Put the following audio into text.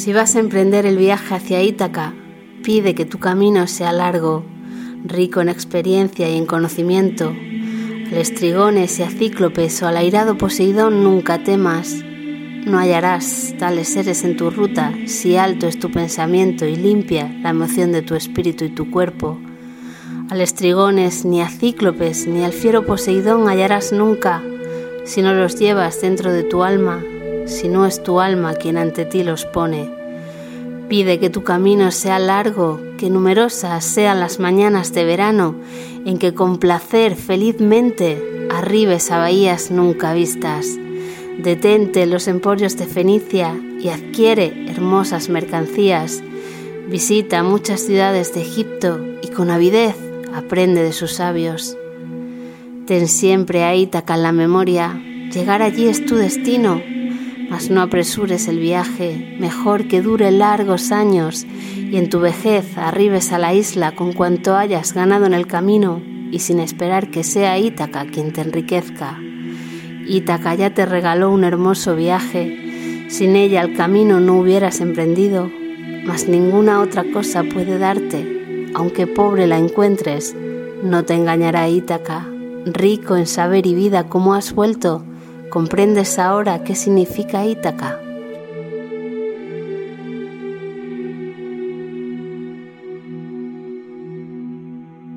Si vas a emprender el viaje hacia Ítaca, pide que tu camino sea largo, rico en experiencia y en conocimiento. Al estrigones y a cíclopes o al airado Poseidón nunca temas. No hallarás tales seres en tu ruta si alto es tu pensamiento y limpia la emoción de tu espíritu y tu cuerpo. Al estrigones, ni a cíclopes, ni al fiero Poseidón hallarás nunca si no los llevas dentro de tu alma si no es tu alma quien ante ti los pone. Pide que tu camino sea largo, que numerosas sean las mañanas de verano en que con placer felizmente arribes a bahías nunca vistas. Detente en los emporios de Fenicia y adquiere hermosas mercancías. Visita muchas ciudades de Egipto y con avidez aprende de sus sabios. Ten siempre a Ítaca en la memoria. Llegar allí es tu destino mas no apresures el viaje, mejor que dure largos años y en tu vejez arribes a la isla con cuanto hayas ganado en el camino y sin esperar que sea Ítaca quien te enriquezca. Ítaca ya te regaló un hermoso viaje, sin ella el camino no hubieras emprendido, mas ninguna otra cosa puede darte, aunque pobre la encuentres, no te engañará Ítaca, rico en saber y vida como has vuelto, ¿Comprendes ahora qué significa Ítaca?